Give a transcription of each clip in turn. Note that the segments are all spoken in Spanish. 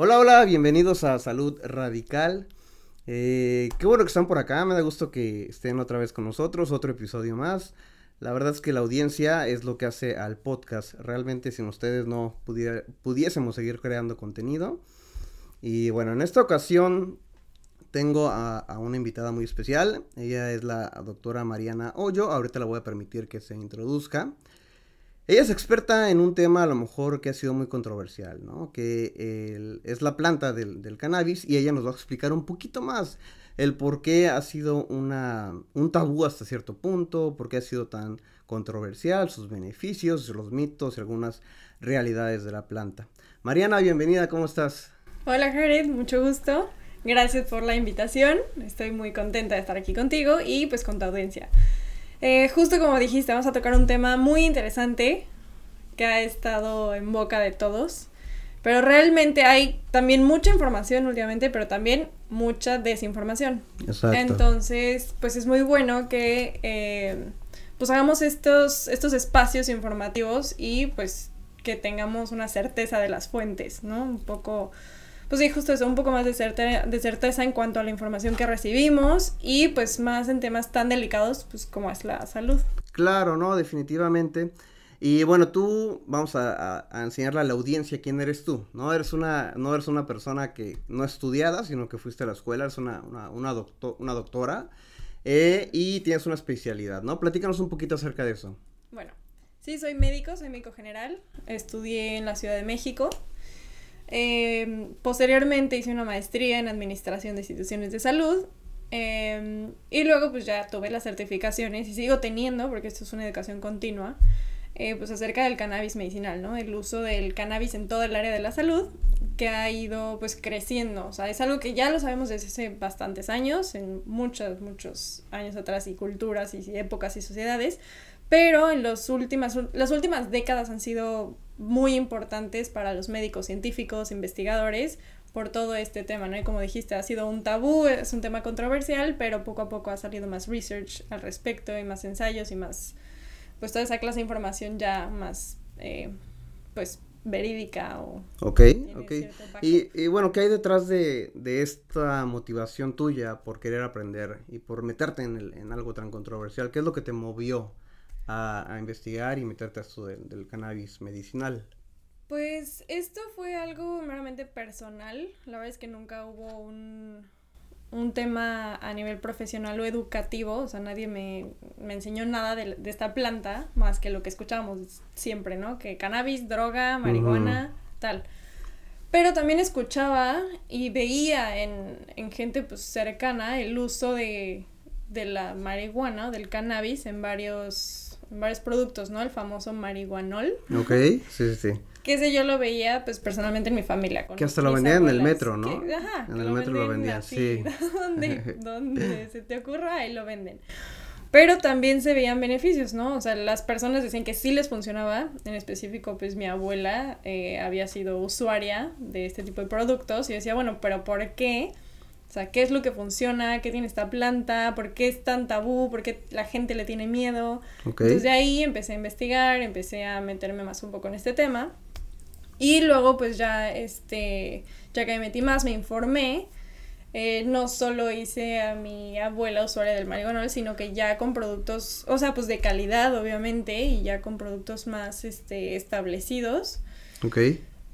Hola, hola, bienvenidos a Salud Radical. Eh, qué bueno que están por acá, me da gusto que estén otra vez con nosotros, otro episodio más. La verdad es que la audiencia es lo que hace al podcast. Realmente sin ustedes no pudiésemos seguir creando contenido. Y bueno, en esta ocasión tengo a, a, una invitada muy especial. Ella es la doctora Mariana Hoyo. Ahorita la voy a permitir que se introduzca. Ella es experta en un tema a lo mejor que ha sido muy controversial, ¿no? Que es la planta del, cannabis y ella nos va a explicar un poquito más el por qué ha sido una, un tabú hasta cierto punto, por qué ha sido tan controversial, sus beneficios, los mitos y algunas realidades de la planta. Mariana, bienvenida, ¿cómo estás? Hola Jared, mucho gusto. Gracias por la invitación. Estoy muy contenta de estar aquí contigo y pues con tu audiencia. Eh, justo como dijiste, vamos a tocar un tema muy interesante que ha estado en boca de todos. Pero realmente hay también mucha información últimamente, pero también mucha desinformación. Exacto. Entonces, pues es muy bueno que eh, pues hagamos estos, estos espacios informativos y pues que tengamos una certeza de las fuentes, ¿no? Un poco pues sí, justo eso, un poco más de, de certeza en cuanto a la información que recibimos y pues más en temas tan delicados pues como es la salud. Claro, no, definitivamente. Y bueno, tú vamos a, enseñarle a la audiencia quién eres tú. No eres una, no eres una persona que no estudiada, sino que fuiste a la escuela, eres una, una, una, una doctora eh, y tienes una especialidad, ¿no? Platícanos un poquito acerca de eso. Bueno, sí, soy médico, soy médico general, estudié en la Ciudad de México. Em, posteriormente hice una maestría en Administración de Instituciones de Salud. Em, y luego pues ya tuve las certificaciones y sigo teniendo, porque esto es una educación continua, eh, pues acerca del cannabis medicinal, ¿no? El uso del cannabis en todo el área de la salud, que ha ido pues creciendo. O sea, es algo que ya lo sabemos desde hace bastantes años, en muchos, muchos años atrás, y culturas y épocas y sociedades, pero en los últimas, las últimas décadas han sido muy importantes para los médicos, científicos, investigadores, por todo este tema, ¿no? Y como dijiste, ha sido un tabú, es un tema controversial, pero poco a poco ha salido más research al respecto y más ensayos y más, pues toda esa clase de información ya más, eh, pues, verídica o... Ok, ok. Y, y, bueno, ¿qué hay detrás de, de, esta motivación tuya por querer aprender y por meterte en, el, en algo tan controversial? ¿Qué es lo que te movió a, investigar y meterte a esto del, cannabis medicinal? Pues esto fue algo meramente personal. La verdad es que nunca hubo un, un tema a nivel profesional o educativo. O sea, nadie me, me enseñó nada de, de, esta planta más que lo que escuchábamos siempre, ¿no? Que cannabis, droga, marihuana, tal. Pero también escuchaba y veía en, en gente pues cercana el uso de, de la marihuana, del cannabis en varios varios productos, ¿no? El famoso marihuanol. Ok, sí, sí, sí. Que ese yo lo veía, pues, personalmente en mi familia. que hasta lo vendían en el metro, ¿no? ajá. En el metro lo vendían, sí. donde, donde se te ocurra, ahí lo venden. Pero también se veían beneficios, ¿no? O sea, las personas decían que sí les funcionaba. En específico, pues mi abuela eh, había sido usuaria de este tipo de productos y decía, bueno, pero ¿por qué? O sea, ¿qué es lo que funciona? ¿Qué tiene esta planta? ¿Por qué es tan tabú? ¿Por qué la gente le tiene miedo? Entonces de ahí empecé a investigar, empecé a meterme más un poco en este tema. Y luego pues ya, este, ya que me metí más, me informé. Eh, no solo hice a mi abuela usuaria del marihuana, sino que ya con productos, o sea, pues de calidad obviamente, y ya con productos más este, establecidos. Ok.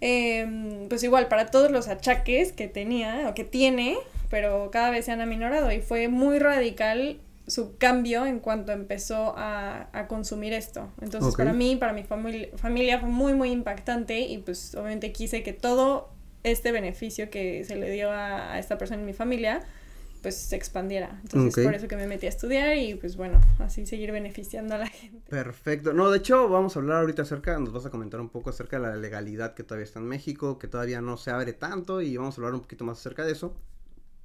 Em, pues igual, para todos los achaques que tenía o que tiene, pero cada vez se han aminorado y fue muy radical su cambio en cuanto empezó a, a consumir esto. Entonces, para mí, para mi familia fue muy, muy impactante y pues obviamente quise que todo este beneficio que se le dio a, a esta persona en mi familia, pues se expandiera. Entonces, por eso que me metí a estudiar y pues bueno, así seguir beneficiando a la gente. Perfecto. No, de hecho, vamos a hablar ahorita acerca, nos vas a comentar un poco acerca de la legalidad que todavía está en México, que todavía no se abre tanto y vamos a hablar un poquito más acerca de eso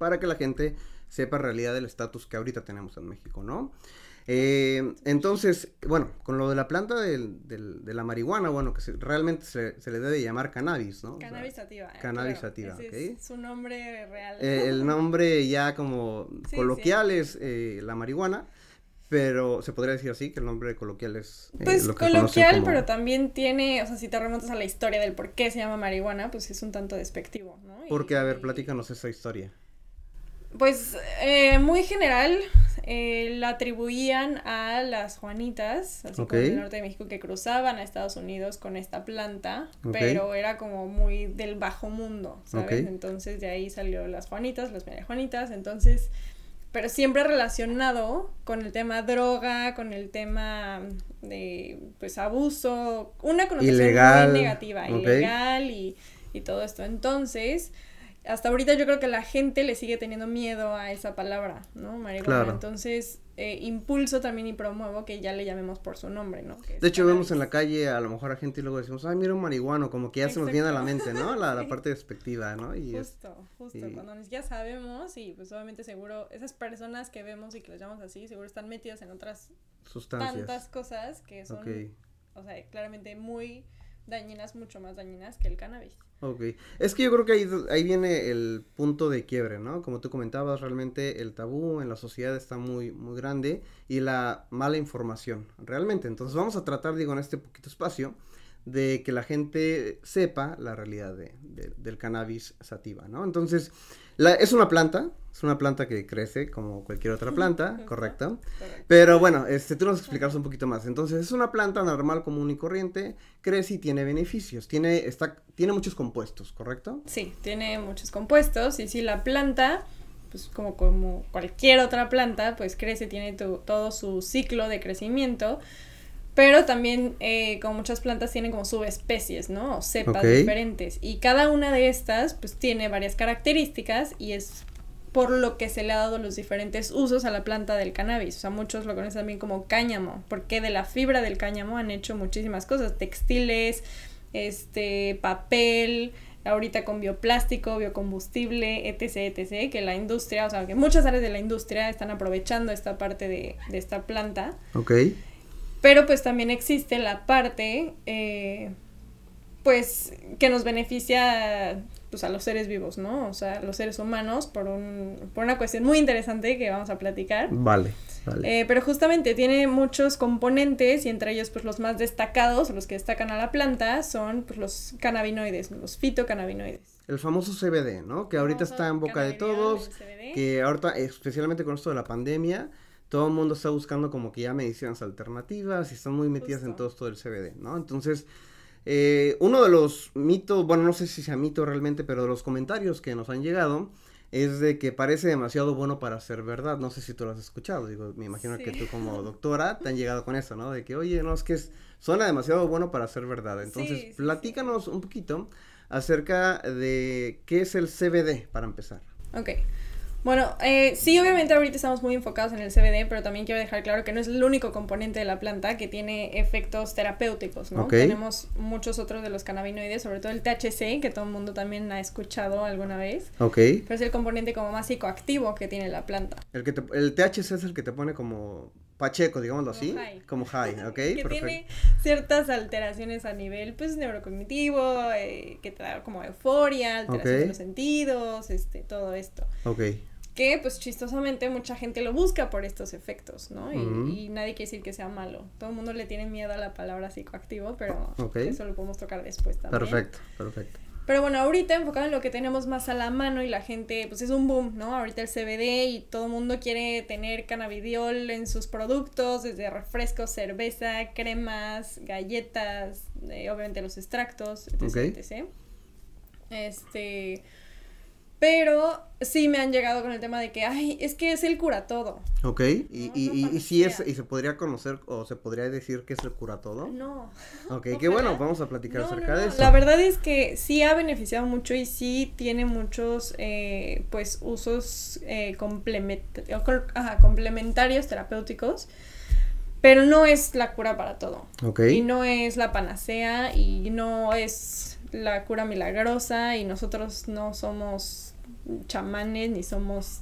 para que la gente sepa realidad el estatus que ahorita tenemos en México, ¿no? Eh, entonces, bueno, con lo de la planta del, del, de la marihuana, bueno, que realmente se, se, le debe llamar cannabis, ¿no? Cannabis sativa. cannabis sativa, ok. Es su nombre real. Eh, el nombre ya como coloquial es eh, la marihuana, pero se podría decir así, que el nombre coloquial es... Eh, pues coloquial, pero también tiene, o sea, si te remontas a la historia del por qué se llama marihuana, pues es un tanto despectivo, ¿no? Porque, a ver, platícanos esa historia. Pues eh, muy general, eh, la atribuían a las Juanitas, así como del norte de México, que cruzaban a Estados Unidos con esta planta, pero era como muy del bajo mundo, ¿sabes? Entonces de ahí salió las Juanitas, las María Juanitas, entonces pero siempre relacionado con el tema droga, con el tema de pues abuso, una connotación muy negativa, ilegal y, y todo esto. Entonces, hasta ahorita yo creo que la gente le sigue teniendo miedo a esa palabra, ¿no? Marihuana. Entonces, eh, impulso también y promuevo que ya le llamemos por su nombre, ¿no? de hecho, vemos en la calle a lo mejor a gente y luego decimos, ay, mira un marihuano, como que ya se nos viene a la mente, ¿no? La, la parte despectiva, ¿no? Y justo, justo, cuando ya sabemos y pues obviamente seguro esas personas que vemos y que les llamamos así, seguro están metidas en otras sustancias. Tantas cosas que son, o sea, claramente muy dañinas, mucho más dañinas que el cannabis. Ok, es que yo creo que ahí, ahí viene el punto de quiebre, ¿no? Como tú comentabas, realmente el tabú en la sociedad está muy, muy grande y la mala información, realmente. Entonces vamos a tratar, digo, en este poquito espacio, de que la gente sepa la realidad de, del cannabis sativa, ¿no? Entonces, la, es una planta, es una planta que crece como cualquier otra planta, correcto. Pero bueno, este, tú nos explicas un poquito más. Entonces, es una planta normal, común y corriente, crece y tiene beneficios, tiene, está, tiene muchos compuestos, ¿correcto? Sí, tiene muchos compuestos y si la planta pues como, como cualquier otra planta, pues crece, tiene todo su ciclo de crecimiento, pero también, eh, como muchas plantas, tienen como subespecies, ¿no? O cepas diferentes. Y cada una de estas, pues, tiene varias características y es por lo que se le ha dado los diferentes usos a la planta del cannabis. O sea, muchos lo conocen también como cáñamo, porque de la fibra del cáñamo han hecho muchísimas cosas, textiles, este, papel, ahorita con bioplástico, biocombustible, etc, etc, que la industria, o sea, que muchas áreas de la industria están aprovechando esta parte de, de esta planta. Ok. Pero pues también existe la parte, eh, pues, que nos beneficia pues, a los seres vivos, ¿no? O sea, los seres humanos, por, un, por una cuestión muy interesante que vamos a platicar. Vale. Vale. Eh, pero justamente tiene muchos componentes y entre ellos pues los más destacados, los que destacan a la planta, son pues los cannabinoides, los fitocannabinoides. El famoso CBD, ¿no? Que ahorita está en boca de todos, que ahorita especialmente con esto de la pandemia, todo el mundo está buscando como que ya medicinas alternativas y están muy metidas en todo esto del CBD, ¿no? Entonces, eh, uno de los mitos, bueno, no sé si sea mito realmente, pero de los comentarios que nos han llegado es de que parece demasiado bueno para ser verdad. No sé si tú lo has escuchado, digo, me imagino que tú como doctora te han llegado con eso, ¿no? De que, oye, no, es que suena demasiado bueno para ser verdad. Entonces, platícanos un poquito acerca de qué es el CBD para empezar. Ok. Bueno, eh, sí, obviamente ahorita estamos muy enfocados en el CBD, pero también quiero dejar claro que no es el único componente de la planta que tiene efectos terapéuticos, ¿no? Tenemos muchos otros de los cannabinoides, sobre todo el THC, que todo el mundo también ha escuchado alguna vez. Ok. Pero es el componente como más psicoactivo que tiene la planta. El, que el THC es el que te pone como pacheco, digámoslo así, como high, ¿ok? que tiene ciertas alteraciones a nivel, pues, neurocognitivo, eh, que te da como euforia, alteración de los sentidos, este, todo esto. Ok que pues chistosamente mucha gente lo busca por estos efectos, ¿no? Y, nadie quiere decir que sea malo. Todo el mundo le tiene miedo a la palabra psicoactivo, pero eso lo podemos tocar después también. Perfecto, perfecto. Pero bueno, ahorita enfocado en lo que tenemos más a la mano y la gente, pues es un boom, ¿no? Ahorita el CBD y todo el mundo quiere tener cannabidiol en sus productos, desde refrescos, cerveza, cremas, galletas, eh, obviamente los extractos, etc, etc. Este, pero sí me han llegado con el tema de que, ay, es que es el cura todo. Ok, y, y, y, si es, y se podría conocer o se podría decir que es el cura todo. No. Ok, qué bueno, vamos a platicar acerca de eso. La verdad es que sí ha beneficiado mucho y sí tiene muchos, eh, pues, usos eh, complementarios terapéuticos. Pero no es la cura para todo. Ok. Y no es la panacea y no es la cura milagrosa y nosotros no somos chamanes ni somos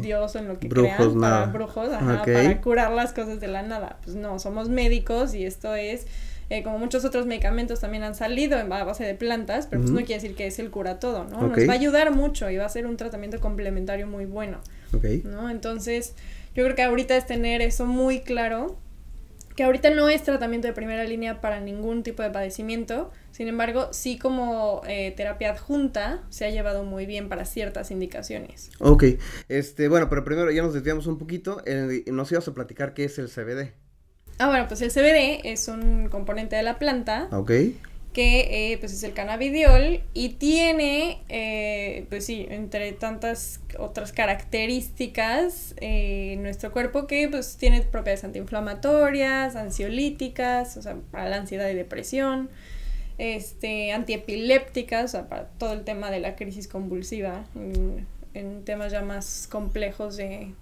Dios en lo que crean para brujos, para curar las cosas de la nada. Pues no, somos médicos y esto es eh, como muchos otros medicamentos también han salido en base de plantas, pero pues no quiere decir que es el cura todo, ¿no? Nos va a ayudar mucho y va a ser un tratamiento complementario muy bueno. ¿No? Entonces, Yo creo que ahorita es tener eso muy claro, que ahorita no es tratamiento de primera línea para ningún tipo de padecimiento, sin embargo, sí como eh, terapia adjunta se ha llevado muy bien para ciertas indicaciones. Ok, este, bueno, pero primero ya nos desviamos un poquito, eh, nos ibas a platicar qué es el CBD. Ah, bueno, pues el CBD es un componente de la planta. Ok que eh, pues es el cannabidiol y tiene, eh, pues sí, entre tantas otras características eh, nuestro cuerpo que pues tiene propiedades antiinflamatorias, ansiolíticas, o sea, para la ansiedad y depresión, este, antiepilépticas, o sea, para todo el tema de la crisis convulsiva, en, temas ya más complejos de,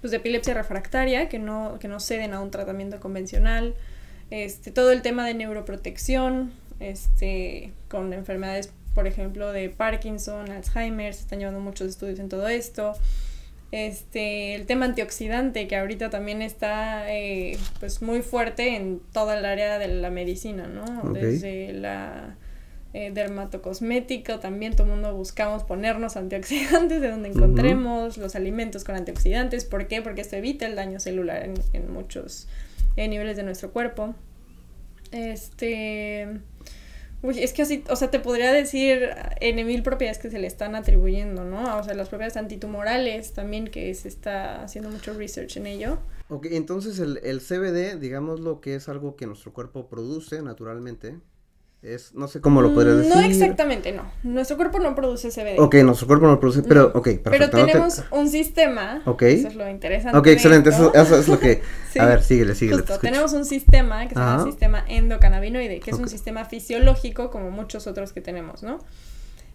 pues, epilepsia refractaria que no, que no ceden a un tratamiento convencional, este, todo el tema de neuroprotección, este, con enfermedades, por ejemplo, de Parkinson, Alzheimer, se están llevando muchos estudios en todo esto. Este, el tema antioxidante, que ahorita también está eh, pues muy fuerte en toda el área de la medicina, ¿no? Desde la eh, dermatocosmética, también todo el mundo buscamos ponernos antioxidantes de donde encontremos los alimentos con antioxidantes. ¿Por qué? Porque esto evita el daño celular en, en muchos eh, niveles de nuestro cuerpo. Este. Uy, es que así, o sea, te podría decir en mil propiedades que se le están atribuyendo, ¿no? O sea, las propiedades antitumorales también, que se está haciendo mucho research en ello. Ok, entonces el, el CBD, digamos lo que es algo que nuestro cuerpo produce naturalmente, es, no sé cómo lo podría decir. No exactamente, no. Nuestro cuerpo no produce CBD. Ok, nuestro cuerpo no produce, pero, ok, perfecto. Pero tenemos un sistema. Ok. Eso es lo interesante. Ok, excelente, eso, eso, es lo que... A ver, síguele, síguele. Justo, tenemos un sistema que se llama sistema endocannabinoide, que es un sistema fisiológico como muchos otros que tenemos, ¿no?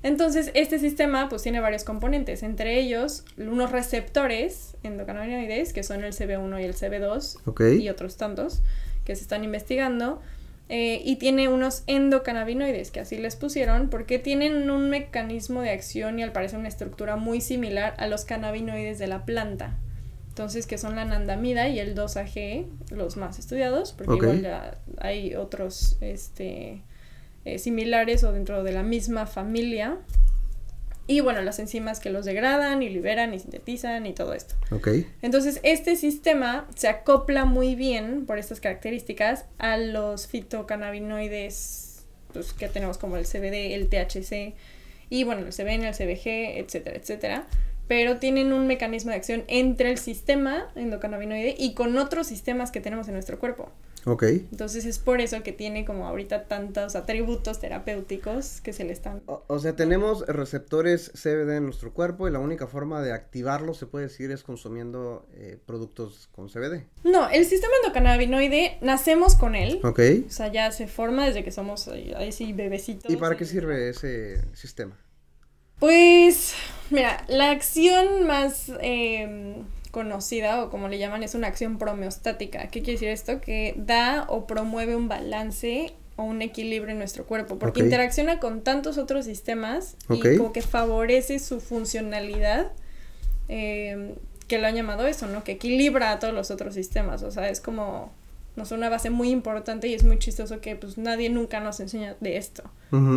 Entonces, este sistema pues tiene varios componentes, entre ellos unos receptores endocannabinoides, que son el CB1 y el CB2, okay. y otros tantos que se están investigando, eh, y tiene unos endocannabinoides, que así les pusieron, porque tienen un mecanismo de acción y al parecer una estructura muy similar a los cannabinoides de la planta. Entonces, que son la anandamida y el 2-AG, los más estudiados, porque igual ya hay otros este, eh, similares o dentro de la misma familia. Y bueno, las enzimas que los degradan y liberan y sintetizan y todo esto. Ok. Entonces, este sistema se acopla muy bien por estas características a los fitocannabinoides pues, que tenemos como el CBD, el THC y bueno, el CBN, el CBG, etcétera, etcétera. Pero tienen un mecanismo de acción entre el sistema endocannabinoide y con otros sistemas que tenemos en nuestro cuerpo. Ok. Entonces es por eso que tiene como ahorita tantos atributos terapéuticos que se le están... O, sea, tenemos receptores CBD en nuestro cuerpo y la única forma de activarlo, se puede decir, es consumiendo eh, productos con CBD. No, el sistema endocannabinoide, nacemos con él. Ok. O sea, ya se forma desde que somos ahí sí bebecitos. ¿Y para qué sirve ese sistema? Pues, mira, la acción más... Eh, conocida o como le llaman es una acción promeostática. ¿Qué quiere decir esto? Que da o promueve un balance o un equilibrio en nuestro cuerpo, porque interacciona con tantos otros sistemas y como que favorece su funcionalidad, em, que lo han llamado eso, ¿no? Que equilibra a todos los otros sistemas, o sea, es como, no sé, una base muy importante y es muy chistoso que pues nadie nunca nos enseña de esto,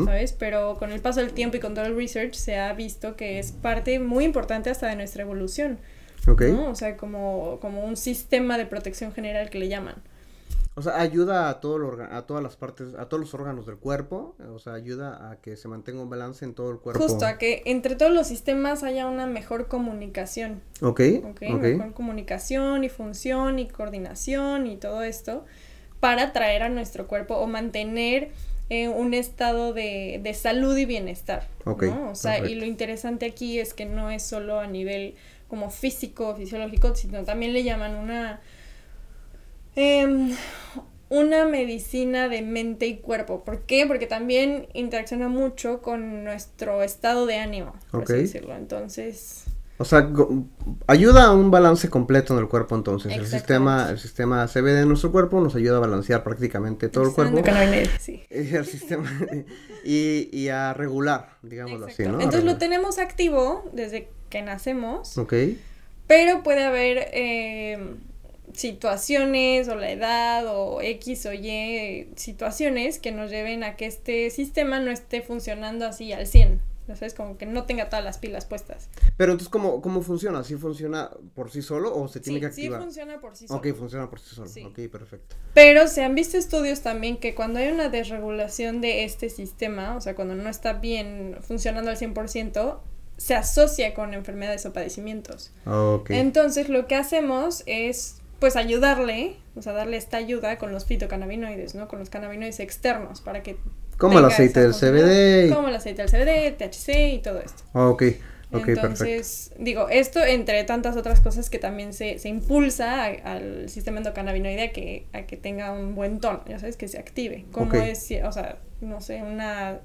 ¿sabes? Pero con el paso del tiempo y con todo el research se ha visto que es parte muy importante hasta de nuestra evolución. O sea, como, como un sistema de protección general que le llaman. O sea, ayuda a, todo a todas las partes, a todos los órganos del cuerpo, o sea, ayuda a que se mantenga un balance en todo el cuerpo. Justo, a que entre todos los sistemas haya una mejor comunicación. Ok. Ok, mejor comunicación y función y coordinación y todo esto para traer a nuestro cuerpo o mantener eh, un estado de, de, salud y bienestar. Ok. O sea, y lo interesante aquí es que no es solo a nivel como físico, fisiológico, sino también le llaman una, em, una medicina de mente y cuerpo. ¿Por qué? Porque también interacciona mucho con nuestro estado de ánimo, por así decirlo. Entonces... O sea, ayuda a un balance completo en el cuerpo entonces. El sistema, el sistema CBD en nuestro cuerpo nos ayuda a balancear prácticamente todo el cuerpo. Sí. El sistema y, y a regular, digámoslo así, ¿no? Entonces lo tenemos activo desde que nacemos. Ok. Pero puede haber eh, situaciones o la edad o X o Y situaciones que nos lleven a que este sistema no esté funcionando así al 100. ya sabes, como que no tenga todas las pilas puestas. Pero entonces, ¿cómo, cómo funciona? ¿Sí funciona por sí solo o se tiene Sí, que sí activar? funciona por sí solo. Ok, funciona por sí solo. Sí. Ok, perfecto. Pero se han visto estudios también que cuando hay una desregulación de este sistema, o sea, cuando no está bien funcionando al 100%, se asocia con enfermedades o padecimientos. Ok. Entonces, lo que hacemos es, pues, ayudarle, o sea, darle esta ayuda con los fitocannabinoides, ¿no? Con los cannabinoides externos para que... Como el aceite del CBD. y- Como el aceite del CBD, THC y todo esto. Ah, ok, ok, perfecto. Entonces, digo, esto entre tantas otras cosas que también se, se impulsa a- al sistema endocannabinoide a que, a que tenga un buen tono, ya sabes, que se active. Como Ok. es, o sea, no sé, una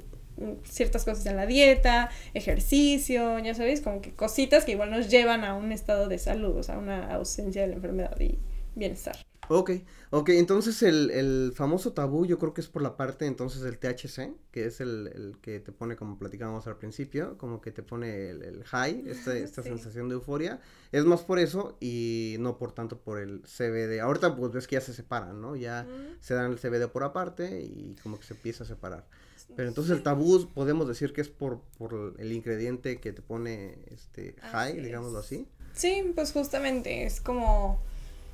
ciertas cosas en la dieta, ejercicio, ya sabes, como que cositas que igual nos llevan a un estado de salud, o sea, una ausencia de la enfermedad y bienestar. Ok, ok, entonces el, el famoso tabú yo creo que es por la parte entonces del THC, que es el, el que te pone, como platicábamos al principio, como que te pone el, el high, esta Sí. sensación de euforia, es más por eso y no por tanto por el CBD. Ahorita pues ves que ya se separan, ¿no? Ya se dan el CBD por aparte y como que se empieza a separar. Pero entonces el tabú podemos decir que es por, por el ingrediente que te pone este high, Así digámoslo es. así. Sí, pues justamente es como,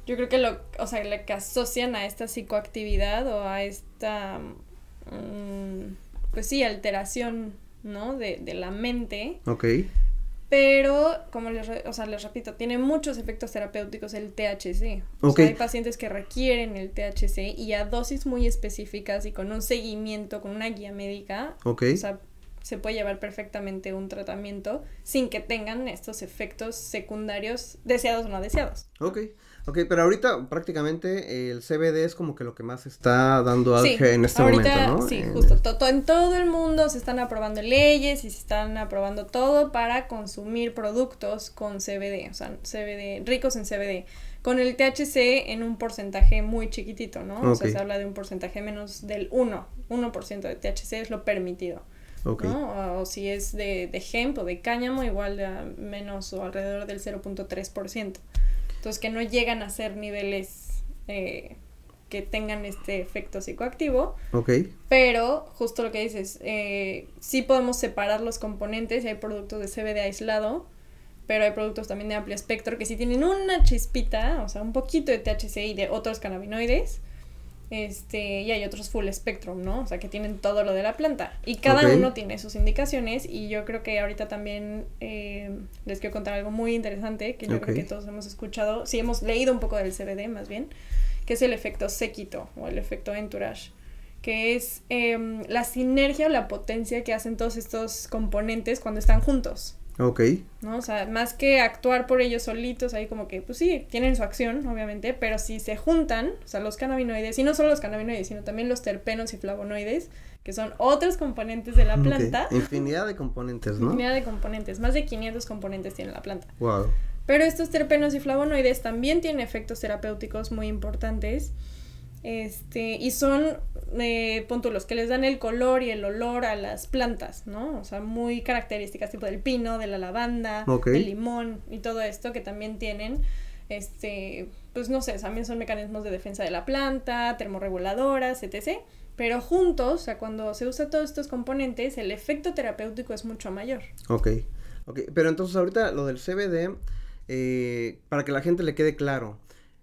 yo creo que lo, o sea, lo que asocian a esta psicoactividad o a esta, mm, pues sí, alteración, ¿no? De, de la mente, Ok, pero como les, re- o sea, les repito, tiene muchos efectos terapéuticos el THC. O sea, hay pacientes que requieren el THC y a dosis muy específicas y con un seguimiento, con una guía médica, o sea, se puede llevar perfectamente un tratamiento sin que tengan estos efectos secundarios deseados o no deseados. Ok, ok, pero ahorita prácticamente el CBD es como que lo que más está dando Sí, auge en este ahorita, momento, ¿no? Sí, En- justo. to- to- en todo el mundo se están aprobando leyes y se están aprobando todo para consumir productos con CBD, o sea, CBD, ricos en CBD. Con el THC en un porcentaje muy chiquitito, ¿no? O sea, se habla de un porcentaje menos del 1, 1% de THC es lo permitido. Ok, ¿no? O, si es de, de hemp o de cáñamo, igual de menos o alrededor del 0.3%. Entonces, que no llegan a ser niveles eh, que tengan este efecto psicoactivo, ok, pero justo lo que dices, eh, sí podemos separar los componentes y hay productos de CBD aislado, pero hay productos también de amplio espectro que sí tienen una chispita, o sea, un poquito de THC y de otros cannabinoides. Este, y hay otros full spectrum, ¿no? O sea, que tienen todo lo de la planta. Y cada uno tiene sus indicaciones. Y yo creo que ahorita también eh, les quiero contar algo muy interesante que yo creo que todos hemos escuchado. Sí, hemos leído un poco del CBD más bien, que es el efecto séquito o el efecto entourage que es em, la sinergia o la potencia que hacen todos estos componentes cuando están juntos, ok, ¿no? O sea, más que actuar por ellos solitos, ahí como que, pues sí, tienen su acción, obviamente, pero si se juntan, o sea, los cannabinoides, y no solo los cannabinoides, sino también los terpenos y flavonoides, que son otros componentes de la planta, Infinidad de componentes, ¿no? infinidad de componentes, más de 500 componentes tiene la planta. Wow, Pero estos terpenos y flavonoides también tienen efectos terapéuticos muy importantes. Este, y son eh, puntos que les dan el color y el olor a las plantas, ¿no? O sea, muy características, tipo del pino, de la lavanda, del limón y todo esto que también tienen, este, pues no sé, también son mecanismos de defensa de la planta, termorreguladoras, etc. Pero juntos, o sea, cuando se usa todos estos componentes, el efecto terapéutico es mucho mayor. ok, ok. Pero entonces ahorita lo del CBD, eh, para que la gente le quede claro,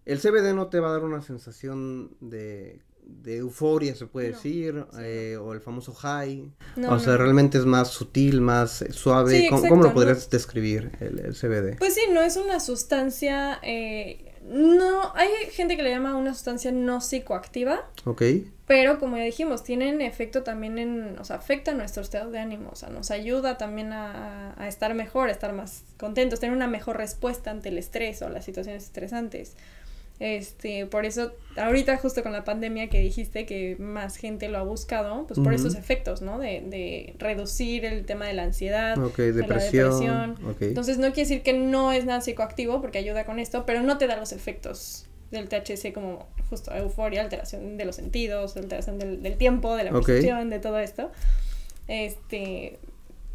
el CBD no te va a dar una sensación de, de euforia, se puede No, decir, sí, eh, o el famoso high. No, o sea, realmente es más sutil, más suave. Sí, ¿Cómo, exacto, cómo lo podrías describir el, el CBD? Pues sí, no es una sustancia. eh, no, hay gente que le llama una sustancia no psicoactiva, Ok, pero como ya dijimos, tienen efecto también en. O sea, afecta nuestro estado de ánimo, o sea, nos ayuda también a, a estar mejor, a estar más contentos, tener una mejor respuesta ante el estrés o las situaciones estresantes. Este, por eso, ahorita justo con la pandemia que dijiste que más gente lo ha buscado, pues por esos efectos, ¿no? De, de reducir el tema de la ansiedad, ok, de la depresión. depresión. Entonces no quiere decir que no es nada psicoactivo porque ayuda con esto, pero no te da los efectos del THC como justo euforia, alteración de los sentidos, alteración del, del tiempo, de la percepción, de todo esto. Este,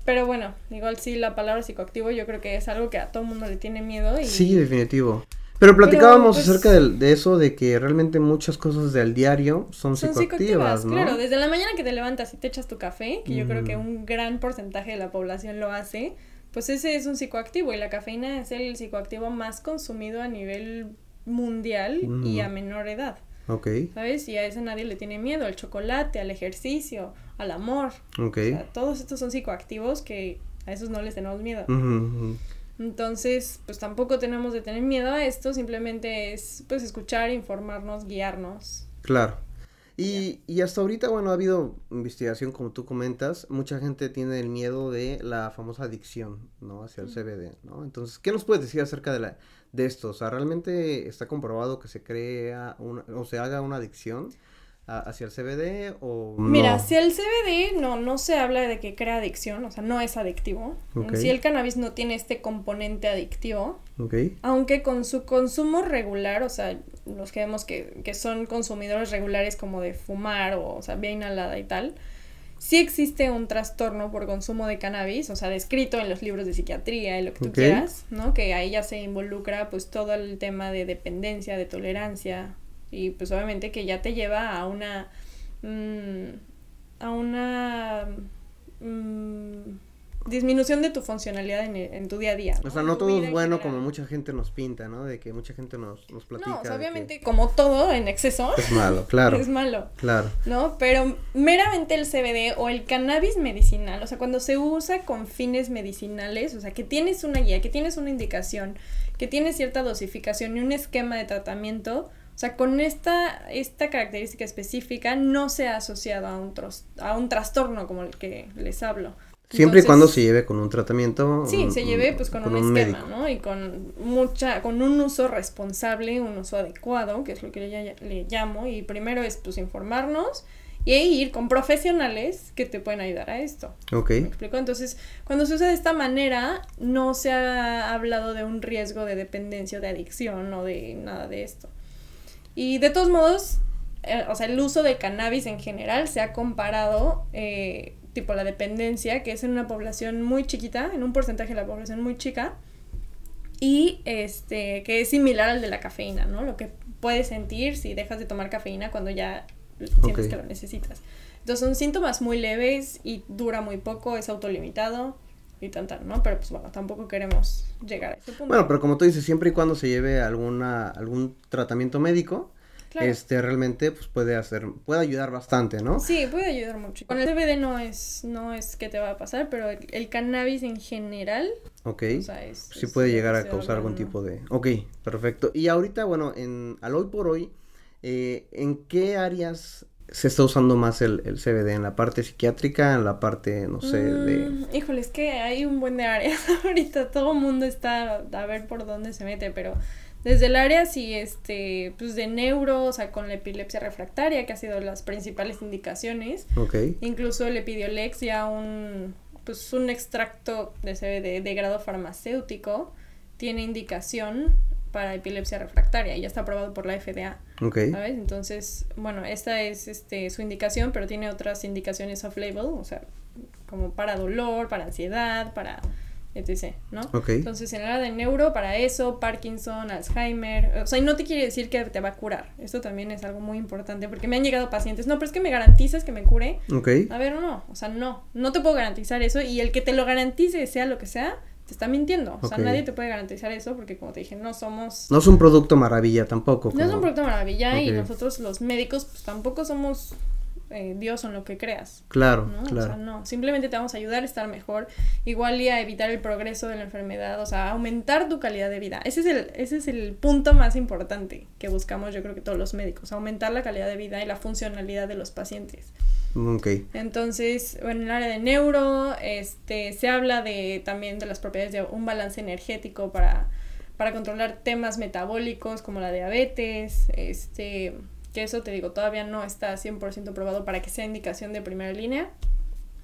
pero bueno, igual sí la palabra psicoactivo yo creo que es algo que a todo mundo le tiene miedo y Sí, definitivo. Pero platicábamos pues, acerca del- de, eso, de que realmente muchas cosas del diario son, Son psicoactivas, ¿no? claro. Desde la mañana que te levantas y te echas tu café, que yo creo que Mm. un gran porcentaje de la población lo hace, pues ese es un psicoactivo y la cafeína es el psicoactivo más consumido a nivel mundial y Mm. a menor edad, Ok, ¿sabes? Y a ese nadie le tiene miedo, al chocolate, al ejercicio, al amor. ok. O sea, todos estos son psicoactivos que a esos no les tenemos miedo. Ujú. Entonces, pues tampoco tenemos de tener miedo a esto, simplemente es pues escuchar, informarnos, guiarnos. Claro. Y, y hasta ahorita, bueno, ha habido investigación, como tú comentas, mucha gente tiene el miedo de la famosa adicción, ¿no? Hacia el CBD, ¿no? Entonces, ¿qué nos puedes decir acerca de la de esto? O sea, ¿realmente está comprobado que se crea una, o se haga una adicción a- hacia el CBD o Mira, no? si el CBD no, no se habla de que crea adicción, o sea, no es adictivo. Ok. Si el cannabis no tiene este componente adictivo, Ok, aunque con su consumo regular, o sea, los que vemos que, que son consumidores regulares como de fumar o, o sea, vía inhalada y tal, sí existe un trastorno por consumo de cannabis, o sea, descrito en los libros de psiquiatría y lo que tú quieras, ¿no? Que ahí ya se involucra pues todo el tema de dependencia, de tolerancia y pues obviamente que ya te lleva a una mm, a una mm, disminución de tu funcionalidad en, en tu día a día. o sea, no todo es en bueno como mucha gente nos pinta, ¿no? De que mucha gente nos, nos platica. No, o sea, de que obviamente como todo en exceso Es malo, claro, es malo. claro. ¿no? Pero meramente el CBD o el cannabis medicinal, o sea, cuando se usa con fines medicinales, o sea, que tienes una guía, que tienes una indicación, que tienes cierta dosificación y un esquema de tratamiento, o sea, con esta, esta característica específica no se ha asociado a un, tros- a un trastorno como el que les hablo. Siempre y cuando se lleve con un tratamiento. Sí, un- se lleve pues con, un, esquema, médico. ¿no? Y con mucha, con un uso responsable, un uso adecuado, que es lo que le, le llamo, y primero es pues informarnos y ir con profesionales que te pueden ayudar a esto. Ok, ¿Me explico? Entonces, cuando se usa de esta manera, no se ha hablado de un riesgo de dependencia o de adicción o de nada de esto. Y de todos modos, eh, o sea, el uso de cannabis en general se ha comparado, eh, tipo la dependencia, que es en una población muy chiquita, en un porcentaje de la población muy chica, y este, que es similar al de la cafeína, ¿no? Lo que puedes sentir si dejas de tomar cafeína cuando ya sientes Ok. que lo necesitas. Entonces son síntomas muy leves y dura muy poco, es autolimitado y tan tan, ¿no? Pero pues bueno, tampoco queremos llegar a ese punto. Bueno, pero como tú dices, siempre y cuando se lleve alguna, algún tratamiento médico, Claro. este realmente pues puede hacer, puede ayudar bastante, ¿no? Sí, puede ayudar mucho. Con el CBD no es, no es que te va a pasar, pero el, el cannabis en general, Ok. o sea, es... sí es puede llegar a causar algún tipo de... Ok, perfecto. Y ahorita, bueno, en, al hoy por hoy, eh, ¿en qué áreas se está usando más el, el CBD? ¿En la parte psiquiátrica? ¿En la parte, no sé, de... Mm, Híjole, es que hay un buen de áreas. Ahorita todo el mundo está a ver por dónde se mete, pero desde el área sí, este, pues de neuro, o sea, con la epilepsia refractaria, que ha sido las principales indicaciones. Ok, Incluso el Epidiolex, ya un, pues un extracto de, CBD de grado farmacéutico, tiene indicación para epilepsia refractaria y ya está aprobado por la FDA. ok. ¿Sabes? Entonces, bueno, esta es este, su indicación, pero tiene otras indicaciones off-label, o sea, como para dolor, para ansiedad, para etc., ¿no? Entonces, en el área de neuro, para eso, Parkinson, Alzheimer, o sea, y no te quiere decir que te va a curar. Esto también es algo muy importante, porque me han llegado pacientes, no, pero es que me garantizas que me cure. Ok. A ver, no, o sea, no, no te puedo garantizar eso, y el que te lo garantice, sea lo que sea, te está mintiendo. O sea, nadie te puede garantizar eso, porque como te dije, no somos No es un producto maravilla tampoco. no es un producto maravilla y nosotros los médicos pues tampoco somos eh, Dios en lo que creas. Claro, ¿no? O claro. sea, no, simplemente te vamos a ayudar a estar mejor, igual y a evitar el progreso de la enfermedad, o sea, aumentar tu calidad de vida. Ese es el ese es el punto más importante que buscamos yo creo que todos los médicos, aumentar la calidad de vida y la funcionalidad de los pacientes. Ok. Entonces, bueno, en el área de neuro, este, se habla de también de las propiedades de un balance energético para, para controlar temas metabólicos como la diabetes, este, que eso te digo, todavía no está 100% probado para que sea indicación de primera línea,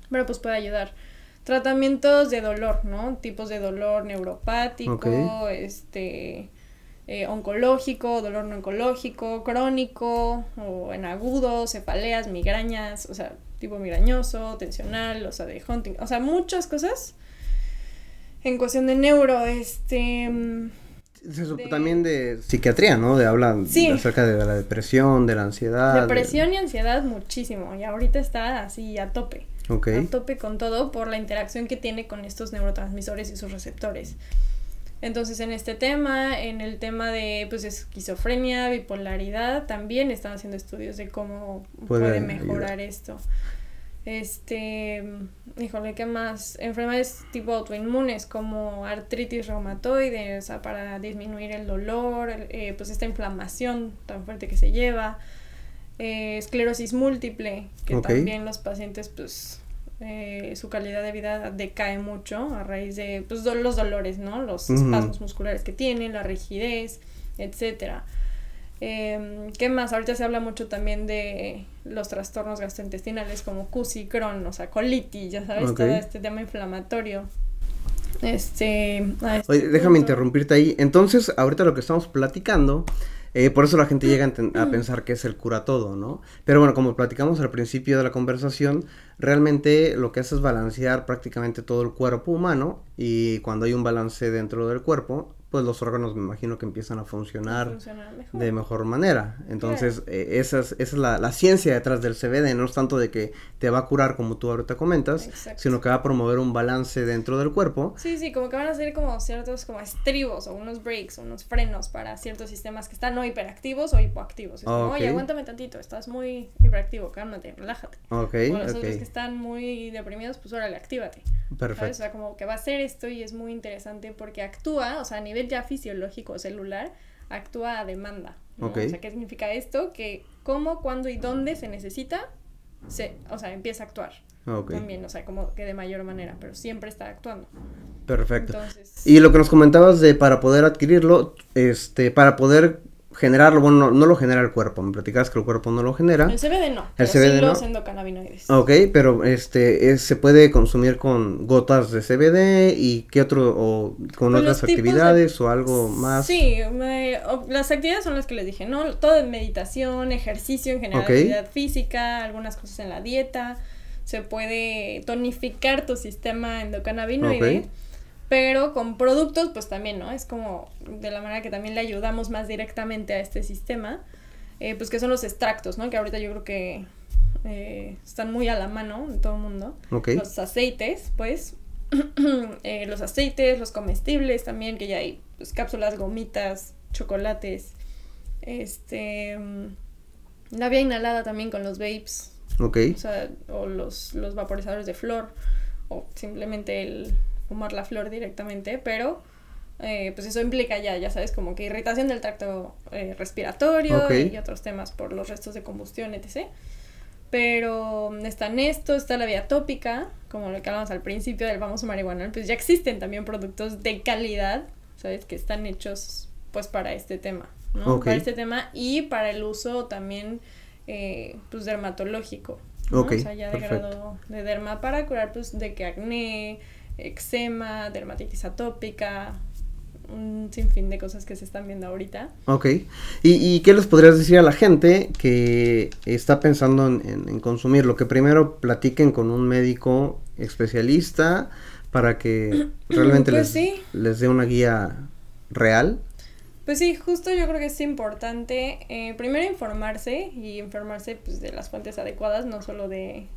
pero pues puede ayudar. Tratamientos de dolor, ¿no? Tipos de dolor neuropático, este, eh, oncológico, dolor no oncológico, crónico, o en agudo, cefaleas, migrañas, o sea, tipo migrañoso, tensional, o sea, de hunting, o sea, muchas cosas. En cuestión de neuro, este, mm, También de psiquiatría, ¿no? De hablar acerca de la depresión, de la ansiedad. Depresión y ansiedad muchísimo. Y ahorita está así a tope. A tope con todo por la interacción que tiene con estos neurotransmisores y sus receptores. Entonces, en este tema, en el tema de pues esquizofrenia, bipolaridad, también están haciendo estudios de cómo puede, mejorar esto. Este, híjole, ¿qué más? Enfermedades tipo autoinmunes como artritis reumatoide, o sea, para disminuir el dolor, eh, pues esta inflamación tan fuerte que se lleva, eh, esclerosis múltiple, que también los pacientes, pues, eh, su calidad de vida decae mucho a raíz de pues, los dolores, ¿no? Los espasmos musculares que tienen, la rigidez, etcétera. Eh, ¿Qué más? Ahorita se habla mucho también de los trastornos gastrointestinales como CUSI, Crohn, o sea, colitis, ya sabes, todo este tema inflamatorio. Este, este Oye, déjame interrumpirte ahí. Entonces, ahorita lo que estamos platicando, eh, por eso la gente llega a, a, pensar que es el cura todo, ¿no? Pero bueno, como platicamos al principio de la conversación, realmente lo que hace es balancear prácticamente todo el cuerpo humano y cuando hay un balance dentro del cuerpo, pues los órganos me imagino que empiezan a funcionar de mejor manera. Entonces, eh, esa es, esa es la, la, ciencia detrás del CBD, no es tanto de que te va a curar como tú ahorita comentas, sino que va a promover un balance dentro del cuerpo. Sí, sí, como que van a ser como ciertos como estribos o unos breaks, unos frenos para ciertos sistemas que están no hiperactivos o hipoactivos. Es como, oye, aguántame tantito, estás muy hiperactivo, cálmate, relájate. Ok, o los otros que están muy deprimidos, pues órale, actívate. Perfecto. O sea, como que va a ser esto y es muy interesante porque actúa, o sea, a nivel ya fisiológico celular, actúa a demanda. O sea, ¿qué significa esto? Que cómo, cuándo y dónde se necesita, se, o sea, empieza a actuar. También, o sea, como que de mayor manera, pero siempre está actuando. Perfecto. Y lo que nos comentabas de para poder adquirirlo, este, para poder generarlo, bueno, no, lo genera el cuerpo, me platicabas que el cuerpo no lo genera. El CBD no, el CBD los endocannabinoides. Ok, pero este, se puede consumir con gotas de CBD y qué otro, o con otras actividades o algo más. Sí, las actividades son las que les dije, ¿no? Todo es meditación, ejercicio en general, actividad física, algunas cosas en la dieta, se puede tonificar tu sistema endocannabinoide pero con productos pues también, ¿no? Es como de la manera que también le ayudamos más directamente a este sistema, eh, pues que son los extractos, ¿no? Que ahorita yo creo que eh, están muy a la mano en todo el mundo. Los aceites, pues, eh, los aceites, los comestibles también, que ya hay pues, cápsulas, gomitas, chocolates, este, mm, la vía inhalada también con los vapes. Ok. O sea, o los, los vaporizadores de flor, o simplemente el fumar la flor directamente, pero eh, pues eso implica ya, ya sabes, como que irritación del tracto eh, respiratorio y otros temas por los restos de combustión, etc. Pero está en esto, está la vía tópica, como lo que hablamos al principio del famoso marihuana, pues ya existen también productos de calidad, ¿sabes? Que están hechos pues para este tema, ¿no? Para este tema y para el uso también eh, pues dermatológico. ¿no? o sea, ya de grado de derma para curar pues de que acné, eczema, dermatitis atópica, un sinfín de cosas que se están viendo ahorita. Ok. ¿Y, y qué les podrías decir a la gente que está pensando en, consumir? Lo Que primero platiquen con un médico especialista para que realmente pues les, les dé una guía real. Pues sí, justo yo creo que es importante eh, primero informarse y informarse pues, de las fuentes adecuadas, no solo de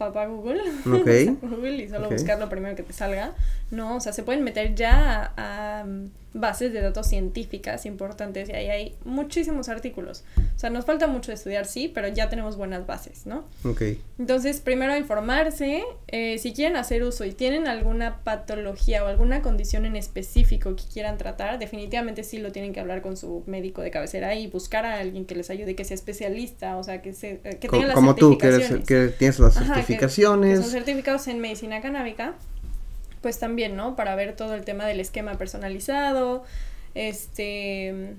papá Google. Google y solo buscar lo primero que te salga. No, o sea, se pueden meter ya a, bases de datos científicas importantes y ahí hay muchísimos artículos. O sea, nos falta mucho estudiar, sí, pero ya tenemos buenas bases, ¿no? Ok. Entonces, primero informarse, eh, si quieren hacer uso y tienen alguna patología o alguna condición en específico que quieran tratar, definitivamente sí lo tienen que hablar con su médico de cabecera y buscar a alguien que les ayude, que sea especialista, o sea, que, se, eh, que tenga las Como tú, que, que tienes las certificaciones. que son certificados en medicina canábica pues también, ¿no? Para ver todo el tema del esquema personalizado, este,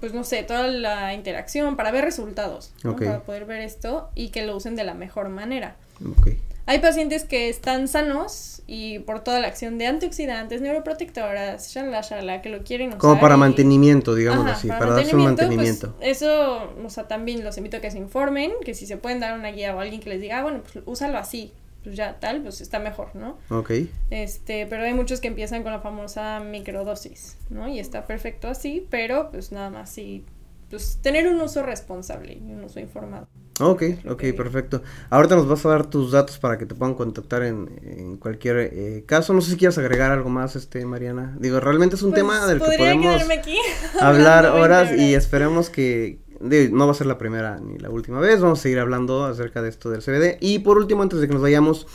pues no sé, toda la interacción, para ver resultados, ¿no? Para poder ver esto y que lo usen de la mejor manera. Okay. Hay pacientes que están sanos y por toda la acción de antioxidantes, neuroprotectoras, shalala, shalala, que lo quieren usar. Como para mantenimiento, digamos así, para, darse un mantenimiento. Pues, eso, o sea, también los invito a que se informen, que si se pueden dar una guía o alguien que les diga, ah, bueno, pues úsalo así, pues ya tal, pues está mejor, ¿no? Ok. Este, pero hay muchos que empiezan con la famosa microdosis, ¿no? Y está perfecto así, pero pues nada más sí, pues tener un uso responsable y un uso informado. Ok, ok, perfecto. Ahorita nos vas a dar tus datos para que te puedan contactar en, en cualquier eh, caso. No sé si quieres agregar algo más, este, Mariana. Digo, realmente es un Pues, tema del que podemos aquí hablar horas 20 y esperemos que no va a ser la primera ni la última vez. Vamos a seguir hablando acerca de esto del CBD. Y por último, antes de que nos vayamos,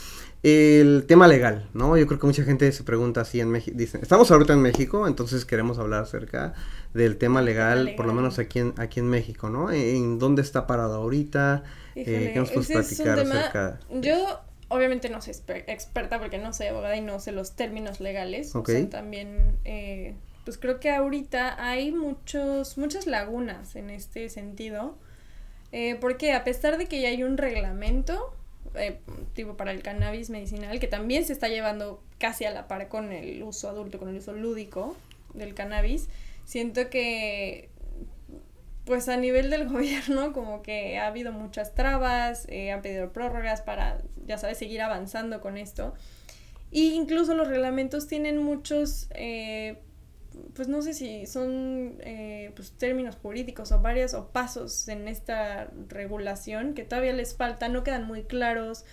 el tema legal, ¿no? Yo creo que mucha gente se pregunta así en México. Dicen, estamos ahorita en México, entonces queremos hablar acerca del tema legal, legal. por lo menos aquí en, aquí en México, ¿no? En dónde está parado ahorita. Eh, ¿Qué nos puedes platicar tema- acerca? Yo obviamente no soy exper- experta porque no soy abogada y no sé los términos legales. Ok. O sea, también, eh, pues creo que ahorita hay muchos, muchas lagunas en este sentido. Eh, porque a pesar de que ya hay un reglamento, eh, tipo para el cannabis medicinal, que también se está llevando casi a la par con el uso adulto, con el uso lúdico del cannabis, siento que pues a nivel del gobierno como que ha habido muchas trabas, eh, han pedido prórrogas para, ya sabes, seguir avanzando con esto. Y incluso los reglamentos tienen muchos, pues no sé si son eh, pues, términos jurídicos o varios o pasos en esta regulación que todavía les falta, no quedan muy claros.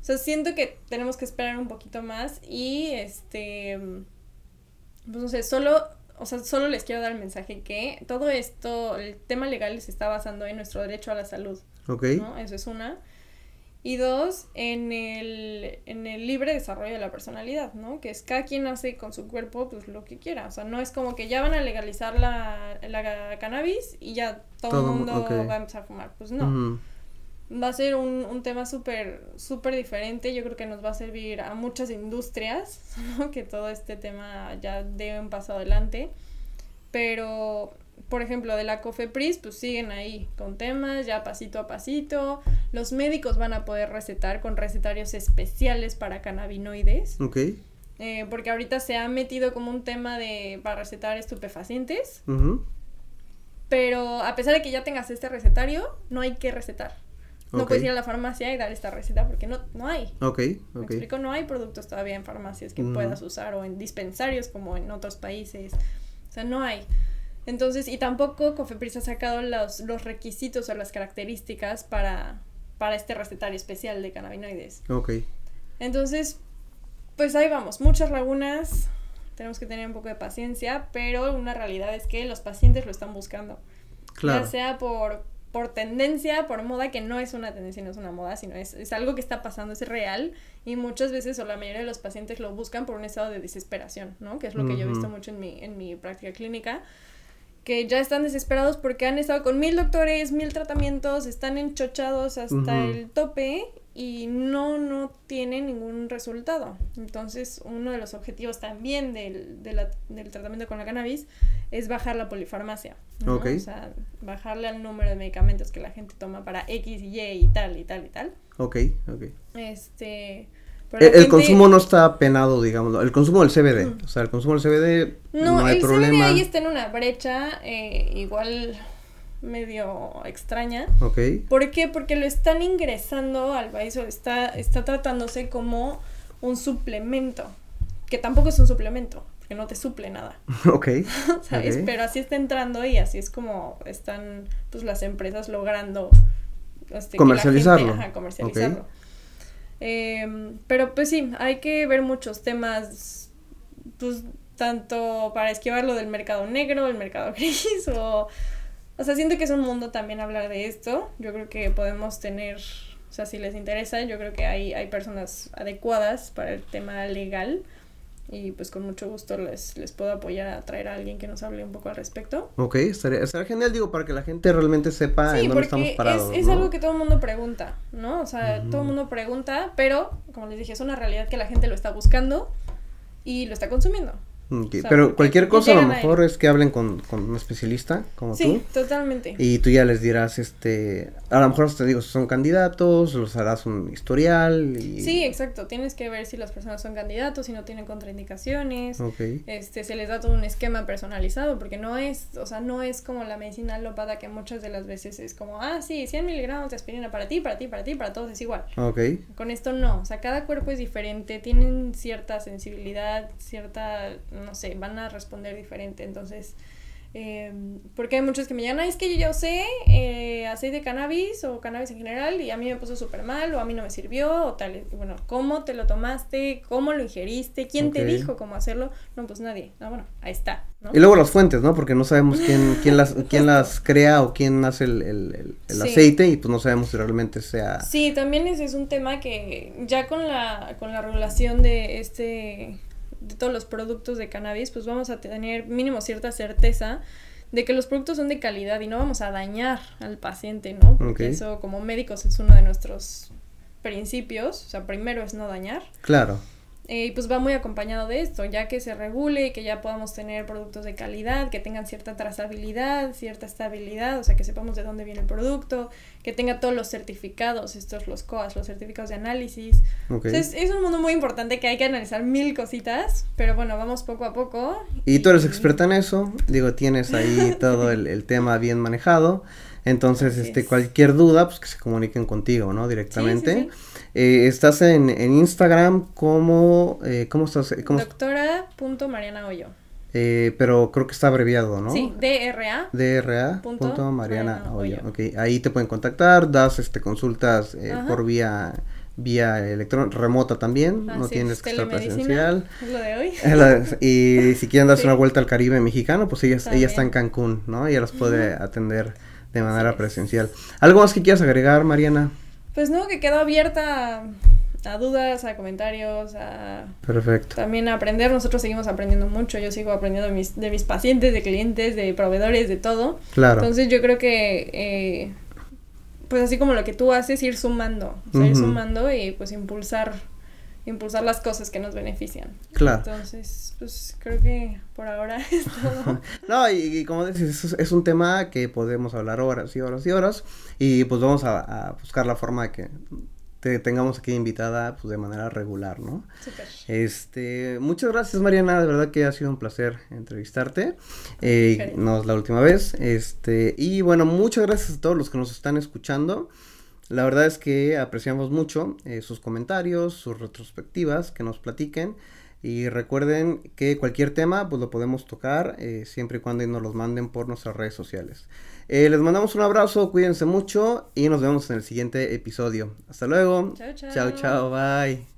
O sea, siento que tenemos que esperar un poquito más y este, pues no sé, solo, o sea, solo les quiero dar el mensaje que todo esto, el tema legal se está basando en nuestro derecho a la salud, Ok, ¿no? Eso es una. Y dos, en el, en el libre desarrollo de la personalidad, ¿no? Que es cada quien hace con su cuerpo pues lo que quiera. O sea, no es como que ya van a legalizar la, la cannabis y ya todo, el mundo ok. va a empezar a fumar. Pues no va a ser un, un tema súper, súper diferente. Yo creo que nos va a servir a muchas industrias, ¿no? Que todo este tema ya dé un paso adelante. Pero, por ejemplo, de la COFEPRIS, pues siguen ahí con temas, ya pasito a pasito. Los médicos van a poder recetar con recetarios especiales para cannabinoides. Ok, eh, porque ahorita se ha metido como un tema de para recetar estupefacientes. ujú. Pero a pesar de que ya tengas este recetario, no hay que recetar. No puedes ir a la farmacia y dar esta receta porque no, no hay. ok, ¿Me ok. explico? No hay productos todavía en farmacias que puedas usar o en dispensarios como en otros países. O sea, no hay. Entonces, y tampoco Cofepris ha sacado los, los requisitos o las características para, para este recetario especial de cannabinoides. Ok, Entonces, pues ahí vamos, muchas lagunas, tenemos que tener un poco de paciencia, pero una realidad es que los pacientes lo están buscando. claro. Ya sea por, por tendencia, por moda, que no es una tendencia, no es una moda, sino es, es algo que está pasando, es real, y muchas veces o la mayoría de los pacientes lo buscan por un estado de desesperación, ¿no? Que es lo que yo he visto mucho en mi, en mi práctica clínica, que ya están desesperados porque han estado con mil doctores, mil tratamientos, están enchochados hasta el tope y no, no tienen ningún resultado. Entonces, uno de los objetivos también del, de la- del tratamiento con la cannabis es bajar la polifarmacia. ¿no? O sea, bajarle al número de medicamentos que la gente toma para X y Y y tal y tal y tal. Ok, ok. Este. Pero El, consumo no está penado, digámoslo. El consumo del CBD. O sea, el consumo del CBD no, No, hay el problema. CBD ahí está en una brecha eh, igual medio extraña. Ok, ¿Por qué? Porque lo están ingresando al país o está, está tratándose como un suplemento, que tampoco es un suplemento, porque no te suple nada, ok. ¿sabes? Pero así está entrando y así es como están pues las empresas logrando este, que la Comercializarlo. gente- ajá, comercializarlo. Em, pero pues sí, hay que ver muchos temas, pues tanto para esquivarlo del mercado negro, el mercado gris o... O sea, siento que es un mundo también hablar de esto. Yo creo que podemos tener, o sea, si les interesa, yo creo que hay, hay personas adecuadas para el tema legal. Y pues con mucho gusto les, les puedo apoyar a traer a alguien que nos hable un poco al respecto. Ok, estaría, estaría genial, digo, para que la gente realmente sepa Sí, en dónde estamos parados. es, es ¿no? algo que todo el mundo pregunta, ¿no? O sea, todo el mundo pregunta, pero, como les dije, es una realidad que la gente lo está buscando y lo está consumiendo. Pero cualquier cosa a lo mejor es que hablen con, con un especialista como tú. Sí, totalmente. Y tú ya les dirás, este, a lo mejor te digo, si son candidatos, los harás un historial. Y... Sí, exacto. Tienes que ver si las personas son candidatos, si no tienen contraindicaciones. Este, se les da todo un esquema personalizado, porque no es, o sea, no es como la medicina alópata que muchas de las veces es como, ah, sí, 100 miligramos de aspirina para ti, para ti, para ti, para todos es igual. Ok. Con esto no, o sea, cada cuerpo es diferente, tienen cierta sensibilidad, cierta no sé, van a responder diferente. Entonces, eh, porque hay muchos que me llaman, es que yo sé eh, aceite de cannabis o cannabis en general y a mí me puso súper mal o a mí no me sirvió o tal. Bueno, ¿cómo te lo tomaste? ¿Cómo lo ingeriste? ¿Quién te dijo cómo hacerlo? No, pues nadie. No, bueno, ahí está. Y luego las fuentes, ¿no? Porque no sabemos quién, quién, las, quién las crea o quién hace el, el, el, aceite y pues no sabemos si realmente sea... Sí, también ese es un tema que ya con la, con la regulación de este de todos los productos de cannabis, pues vamos a tener mínimo cierta certeza de que los productos son de calidad y no vamos a dañar al paciente, ¿no? Porque eso como médicos es uno de nuestros principios, o sea, primero es no dañar. Claro. Eh, y pues va muy acompañado de esto, ya que se regule y que ya podamos tener productos de calidad, que tengan cierta trazabilidad, cierta estabilidad, o sea, que sepamos de dónde viene el producto, que tenga todos los certificados, estos los COAS, los certificados de análisis. es, un mundo muy importante que hay que analizar mil cositas, pero bueno, vamos poco a poco. Y, tú eres experta en eso, digo, tienes ahí todo el, tema bien manejado. Entonces, este, cualquier duda, pues que se comuniquen contigo, ¿no? Directamente. Eh, estás en, en, Instagram como, eh, ¿cómo estás? ¿Cómo Doctora.mariana Hoyo. Eh, pero creo que está abreviado, ¿no? Sí, DRA. DRA. Punto Mariana Hoyo. Ok, ahí te pueden contactar, das este consultas eh, por vía vía electrónica remota también, no tienes que estar presencial. Es lo de hoy. y si quieren darse una vuelta al Caribe mexicano, pues ella, ella está en Cancún, ¿no? Ella las puede atender de manera presencial. ¿Algo más que quieras agregar, Mariana? Pues no, que quedó abierta a dudas, a comentarios, a... Perfecto. También a aprender. Nosotros seguimos aprendiendo mucho. Yo sigo aprendiendo de mis, de mis pacientes, de clientes, de proveedores, de todo. Claro. Entonces yo creo que... Eh, pues así como lo que tú haces, ir sumando. O sea, ir sumando y pues impulsar impulsar las cosas que nos benefician. Claro. Entonces, pues creo que por ahora es todo. no, y, como dices, es, un tema que podemos hablar horas y horas y horas y pues vamos a, buscar la forma de que te tengamos aquí invitada pues de manera regular, ¿no? Super. Este, muchas gracias Mariana, de verdad que ha sido un placer entrevistarte. Eh, no es la última vez. Este, y bueno, muchas gracias a todos los que nos están escuchando. La verdad es que apreciamos mucho eh, sus comentarios, sus retrospectivas, que nos platiquen. Y recuerden que cualquier tema pues lo podemos tocar eh, siempre y cuando nos los manden por nuestras redes sociales. Eh, les mandamos un abrazo, cuídense mucho y nos vemos en el siguiente episodio. Hasta luego. Chao, chao. Chao, chao, bye.